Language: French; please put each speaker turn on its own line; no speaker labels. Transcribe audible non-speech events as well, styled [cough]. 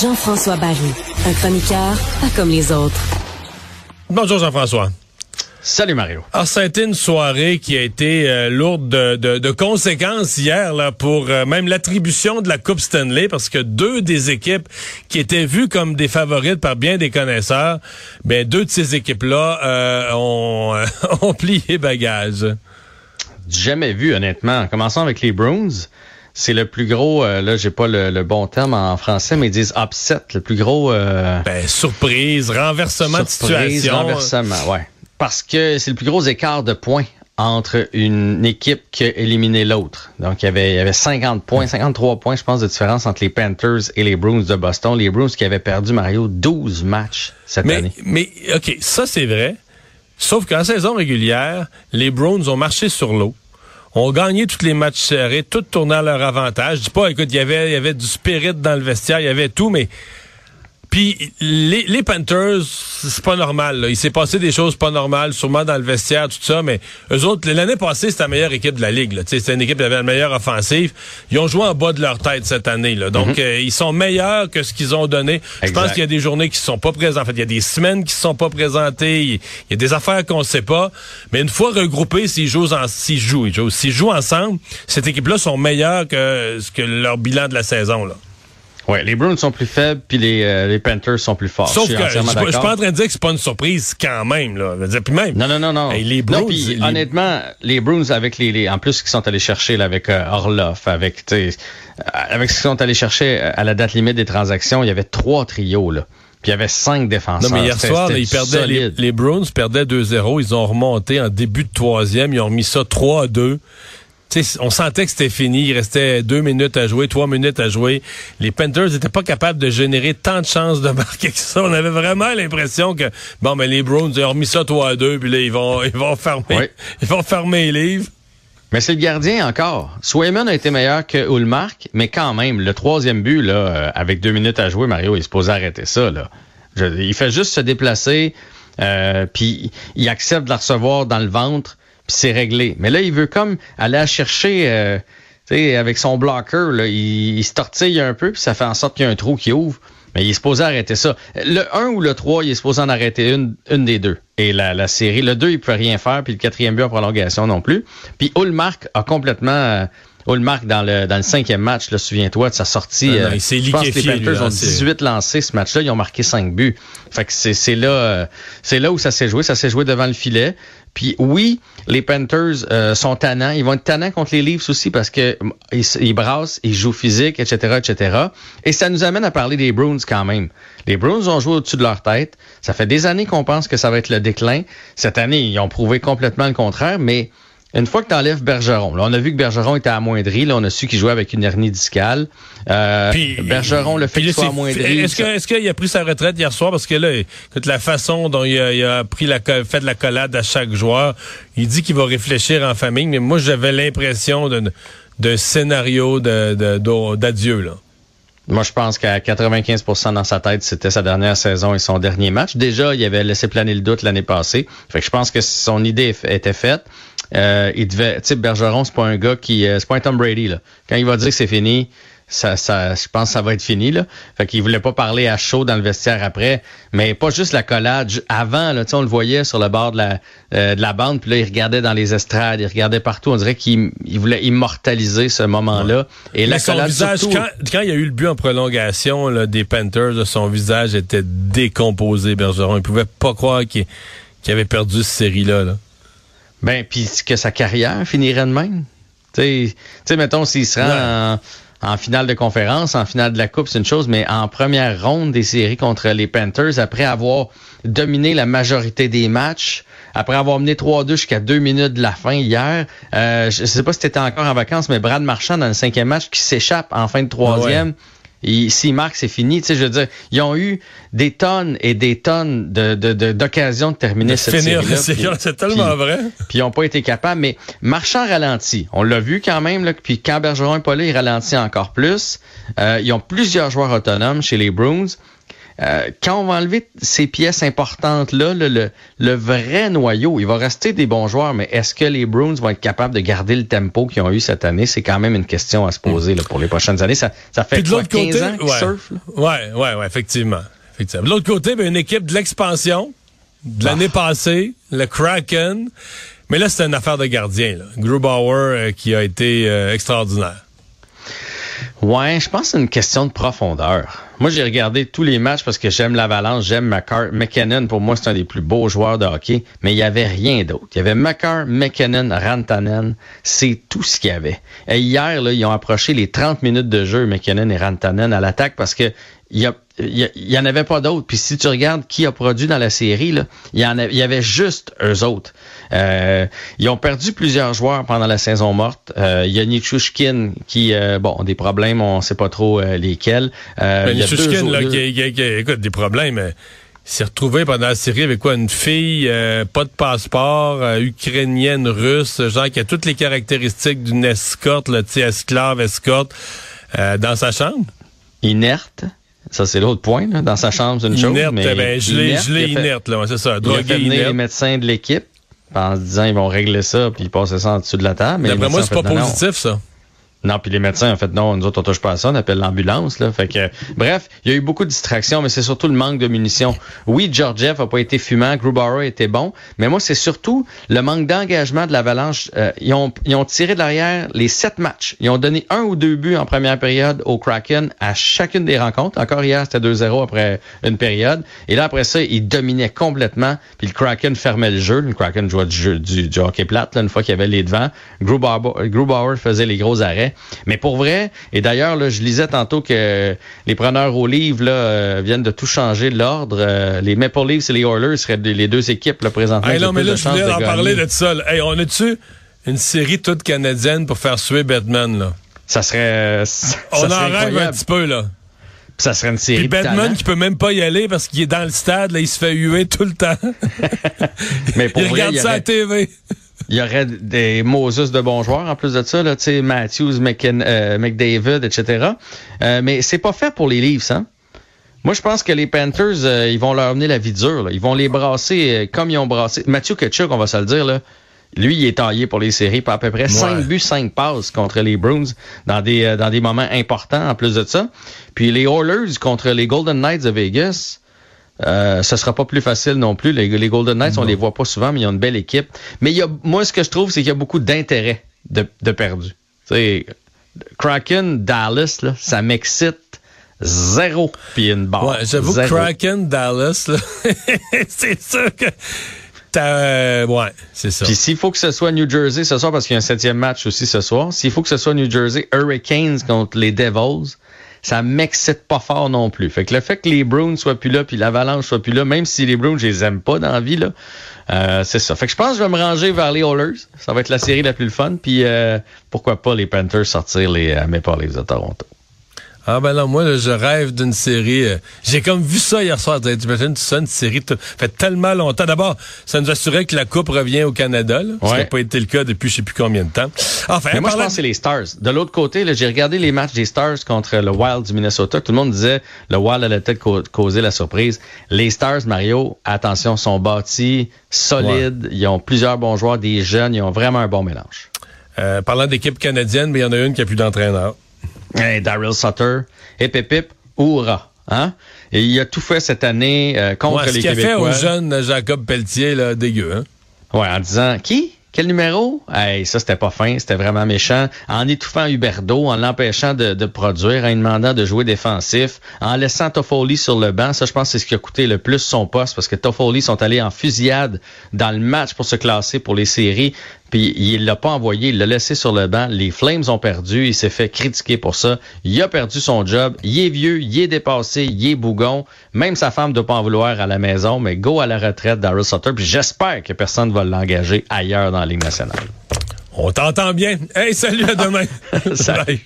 Jean-François Barry, un chroniqueur pas comme les autres.
Bonjour Jean-François.
Salut Mario.
Alors, ça a été une soirée qui a été euh, lourde de, de, de, conséquences hier là, pour euh, même l'attribution de la Coupe Stanley parce que deux des équipes qui étaient vues comme des favorites par bien des connaisseurs, ben deux de ces équipes-là euh, ont, [laughs] ont plié bagage.
Jamais vu honnêtement. En commençant avec les Bruins, c'est le plus gros, euh, là j'ai pas le, bon terme en français, mais ils disent upset, le plus gros...
Euh, ben, surprise, renversement de situation.
renversement, ouais. Parce que c'est le plus gros écart de points entre une équipe qui a éliminé l'autre. Donc, il y, avait, il y avait 50 points, 53 points, je pense, de différence entre les Panthers et les Bruins de Boston. Les Bruins qui avaient perdu, Mario, 12 matchs cette année.
Mais, OK, ça c'est vrai. Sauf qu'en saison régulière, les Browns ont marché sur l'eau ont gagné tous les matchs serrés, tout tournant à leur avantage. Je dis pas, écoute, il y avait, il y avait du spirit dans le vestiaire, il y avait tout, mais puis les, les Panthers, c'est pas normal. Il s'est passé des choses pas normales, sûrement dans le vestiaire, tout ça, mais eux autres, l'année passée, c'était la meilleure équipe de la Ligue. C'était une équipe qui avait la meilleure offensive. Ils ont joué en bas de leur tête cette année. Là. Donc, mhm. euh, ils sont meilleurs que ce qu'ils ont donné. Je pense qu'il y a des journées qui sont pas présentes. En fait, il y a des semaines qui sont pas présentées. Il y a des affaires qu'on sait pas. Mais une fois regroupés, s'ils jouent, en, s'ils jouent, s'ils jouent ensemble, cette équipe-là sont meilleurs que, que leur bilan de la saison. Là.
Oui, les Bruins sont plus faibles, puis les, euh, les Panthers sont plus forts.
Sauf je que je, suis pas en train de dire que c'est pas une surprise quand même. Là. Je dire, puis même,
non, non, non, non.
les Bruins,
honnêtement, les Bruins avec les, les en plus qu'ils sont allés chercher là, avec euh, Orloff, avec euh, avec ce qu'ils sont allés chercher euh, à la date limite des transactions, il y avait trois trios là. Puis il y avait cinq défenseurs.
Non, mais hier soir, ils perdaient, les, les Bruins perdaient 2-0. Ils ont remonté en début de troisième. Ils ont remis ça 3-2 on sentait que c'était fini. Il restait deux minutes à jouer, trois minutes à jouer. Les Panthers n'étaient pas capables de générer tant de chances de [laughs] marquer que ça. On avait vraiment l'impression que, bon, mais les Browns, ils ont remis ça 3 à 2, puis là, ils vont, ils vont fermer, ils vont fermer les livres.
Mais c'est le gardien encore. Swayman a été meilleur que Ulmark, mais quand même, le troisième but, là, euh, avec deux minutes à jouer, Mario, il se pose arrêter ça, là. il fait juste se déplacer, euh, puis il accepte de la recevoir dans le ventre puis c'est réglé. Mais là, il veut comme aller chercher, euh, tu sais, avec son blocker, là, il, il, se tortille un peu, puis ça fait en sorte qu'il y a un trou qui ouvre. Mais il est supposé arrêter ça. Le 1 ou le 3, il est supposé en arrêter une, une des deux. Et la, la série, le 2, il peut rien faire, puis le quatrième but en prolongation non plus. Puis Ulmark a complètement... Euh, Ulmark dans le dans le cinquième match, là, souviens-toi de sa sortie.
Non, non, euh, il s'est je pense que
les Panthers ont 18 lancés ce match-là, ils ont marqué 5 buts. Fait que c'est c'est là euh, c'est là où ça s'est joué, ça s'est joué devant le filet. Puis oui, les Panthers euh, sont tannants. Ils vont être tannants contre les Leafs aussi parce que ils, ils, brassent, ils jouent physique, etc., etc. Et ça nous amène à parler des Bruins quand même. Les Bruins ont joué au-dessus de leur tête. Ça fait des années qu'on pense que ça va être le déclin. Cette année, ils ont prouvé complètement le contraire, mais une fois que tu enlèves Bergeron, là, on a vu que Bergeron était amoindri, là, on a su qu'il jouait avec une hernie discale. Euh, Bergeron, le fait qu'il soit amoindri.
Est-ce qu'il est a pris sa retraite hier soir? Parce que là, écoute, la façon dont il a, il a pris la, fait de la collade à chaque joueur, il dit qu'il va réfléchir en famille, mais moi, j'avais l'impression d'un scénario d'adieu, là.
Moi, je pense qu'à 95% dans sa tête, c'était sa dernière saison et son dernier match. Déjà, il avait laissé planer le doute l'année passée. Fait que je pense que son idée était faite. Euh, il devait, tu sais, Bergeron, c'est pas un gars qui, euh, c'est pas un Tom Brady là. Quand il va dire que c'est fini, ça, ça, je pense que ça va être fini là. Fait qu'il voulait pas parler à chaud dans le vestiaire après, mais pas juste la collade. Avant, là, tu sais, on le voyait sur le bord de la, euh, de la bande, puis là, il regardait dans les estrades, il regardait partout. On dirait qu'il il voulait immortaliser ce moment-là.
Et la collade, visage, quand, quand, il y a eu le but en prolongation là, des Panthers, son visage était décomposé, Bergeron. Il pouvait pas croire qu'il avait perdu cette série-là. Là.
Ben, puis que sa carrière finirait de même. Tu sais, mettons, s'il se rend en, finale de conférence, en finale de la Coupe, c'est une chose, mais en première ronde des séries contre les Panthers, après avoir dominé la majorité des matchs, après avoir mené 3-2 jusqu'à deux minutes de la fin hier, euh, je sais pas si tu étais encore en vacances, mais Brad Marchand dans le cinquième match qui s'échappe en fin de troisième. S'il marque, c'est fini. Tu sais, je veux dire, ils ont eu des tonnes et des tonnes d'occasions de, de, de, terminer cette série-là.
C'est tellement vrai.
Puis ils n'ont pas été capables. Mais Marchand ralentit. On l'a vu quand même. Là, puis quand Bergeron n'est pas là, il ralentit encore plus. Euh, ils ont plusieurs joueurs autonomes chez les Bruins. Euh, quand on va enlever ces pièces importantes-là, le, le, vrai noyau, il va rester des bons joueurs, mais est-ce que les Bruins vont être capables de garder le tempo qu'ils ont eu cette année? C'est quand même une question à se poser là, pour les prochaines années. Ça, ça fait quoi, 15 côté, ans qu'ils surfent?
Ouais, ouais, ouais, effectivement. effectivement. De l'autre côté, ben, une équipe de l'expansion de l'année ah. passée, le Kraken. Mais là, c'est une affaire de gardien. Là. Grubauer euh, qui a été euh, extraordinaire.
Ouais, je pense que c'est une question de profondeur. Moi, j'ai regardé tous les matchs parce que j'aime l'Avalanche, j'aime McCarr. McKinnon, pour moi, c'est un des plus beaux joueurs de hockey, mais il y avait rien d'autre. Il y avait McCarr, McKinnon, Rantanen. C'est tout ce qu'il y avait. Et hier, là, ils ont approché les 30 minutes de jeu, McKinnon et Rantanen, à l'attaque parce que il y a il y, en avait pas d'autres. Puis si tu regardes qui a produit dans la série, là, il y en il y avait juste eux autres. Euh, ils ont perdu plusieurs joueurs pendant la saison morte. Euh, il y a Nichushkin qui, euh, bon, des problèmes, on sait pas trop euh, lesquels.
Euh, y a là, qui, qui, écoute, des problèmes. il s'est retrouvé pendant la série avec quoi? Une fille, pas de passeport, ukrainienne, russe, genre qui a toutes les caractéristiques d'une escorte, là, esclave, escorte, dans sa chambre?
Inerte. Ça, c'est l'autre point. Là. Dans sa chambre, c'est une chose.
Inerte, mais ben, je l'ai inerte, là, c'est ça. Drogué,
il a fait venir les médecins de l'équipe en se disant ils vont régler ça puis passer ça en dessous de la table.
Mais moi, c'est pas positif, ça.
Non, puis les médecins ont fait non, nous autres on touche pas à ça, on appelle l'ambulance là. Fait que bref, il y a eu beaucoup de distractions, mais c'est surtout le manque de munitions. Oui, Georgiev a pas été fumant, Grubauer était bon, mais moi c'est surtout le manque d'engagement de l'Avalanche. Euh, ils ont ils ont tiré de l'arrière les sept matchs. Ils ont donné un ou deux buts en première période au Kraken à chacune des rencontres. Encore hier, c'était 2-0 après une période. Et là après ça, ils dominaient complètement. Puis le Kraken fermait le jeu. Le Kraken jouait du jeu du, hockey plate là, une fois qu'il y avait les devants. Grubauer, Grubauer faisait les gros arrêts. Mais pour vrai, et d'ailleurs, je lisais tantôt que les preneurs au livre là, euh, viennent de tout changer l'ordre. Euh, les Maple Leafs et les Oilers seraient les deux équipes là, présentement.
Hey, non, mais là, je voulais en parler de ça. Hey, on a-tu une série toute canadienne pour faire suer Batman, là?
Ça serait.
on en rêve un petit peu, là.
Ça serait une série.
Puis Batman qui peut même pas y aller parce qu'il est dans le stade, là, il se fait huer tout le temps. [laughs] Mais pour [laughs] il regarde ça à TV.
Il y aurait des Moses de bons joueurs en plus de ça, là, Matthews, euh, McDavid, etc. Euh, mais c'est pas fait pour les Leafs, hein? Moi, je pense que les Panthers, euh, ils vont leur amener la vie dure. Ils vont les brasser comme ils ont brassé. Matthew Ketchuk, on va se le dire, là, lui, il est taillé pour les séries, pas à peu près 5 buts, 5 passes contre les Bruins dans des, dans des moments importants en plus de ça. Puis les Oilers contre les Golden Knights de Vegas, euh, ce sera pas plus facile non plus. Les, Golden Knights, on les voit pas souvent, mais ils ont une belle équipe. Mais il y a, moi, ce que je trouve, c'est qu'il y a beaucoup d'intérêt de, de perdu. Kraken, Dallas, là, ça m'excite zéro puis une barre.
Ouais, j'avoue Kraken, Dallas, [laughs] c'est sûr que euh, ouais, c'est ça.
Puis s'il faut que ce soit New Jersey ce soir, parce qu'il y a un septième match aussi ce soir, s'il faut que ce soit New Jersey Hurricanes contre les Devils, ça m'excite pas fort non plus. Fait que le fait que les Bruins soient plus là, puis l'Avalanche soit plus là, même si les Bruins, je les aime pas dans la vie, euh, c'est ça. Fait que je pense que je vais me ranger vers les Oilers. Ça va être la série la plus fun. Puis euh, pourquoi pas les Panthers sortir les euh, Maple Leafs de Toronto.
Ah ben là, moi, je rêve d'une série. Euh, j'ai comme vu ça hier soir. Tu imagines ça, une série fait tellement longtemps. D'abord, ça nous assurait que la Coupe revient au Canada, là, ce qui n'a pas été le cas depuis je sais plus combien de temps.
Enfin, Mais moi, je pense que c'est les Stars. De l'autre côté, j'ai regardé les matchs des Stars contre le Wild du Minnesota. Tout le monde disait le Wild allait peut-être causer la surprise. Les Stars, Mario, attention, sont bâtis, solides. Ils ont plusieurs bons joueurs, des jeunes. Ils ont vraiment un bon mélange.
Euh, parlant d'équipe canadienne, mais il y en a une qui a plus d'entraîneur.
Hey, Daryl Sutter, hip hip hip, hurrah. Hein? Et il a tout fait cette année euh, contre les Québécois. Ce qu'il a fait
au jeune Jacob Pelletier, là, dégueu. Hein?
Ouais, en disant, qui? Quel numéro? Hey, ça, c'était pas fin, c'était vraiment méchant. En étouffant Huberdo, en l'empêchant de, de, produire, en lui demandant de jouer défensif, en laissant Toffoli sur le banc. Ça, je pense, c'est ce qui a coûté le plus son poste parce que Toffoli sont allés en fusillade dans le match pour se classer pour les séries. Puis il l'a pas envoyé, il l'a laissé sur le banc. Les Flames ont perdu, il s'est fait critiquer pour ça. Il a perdu son job. Il est vieux, il est dépassé, il est bougon. Même sa femme ne doit pas en vouloir à la maison, mais go à la retraite Daryl Sutter. Puis j'espère que personne ne va l'engager ailleurs dans la Ligue nationale.
On t'entend bien. Hey, salut à demain. [laughs] salut.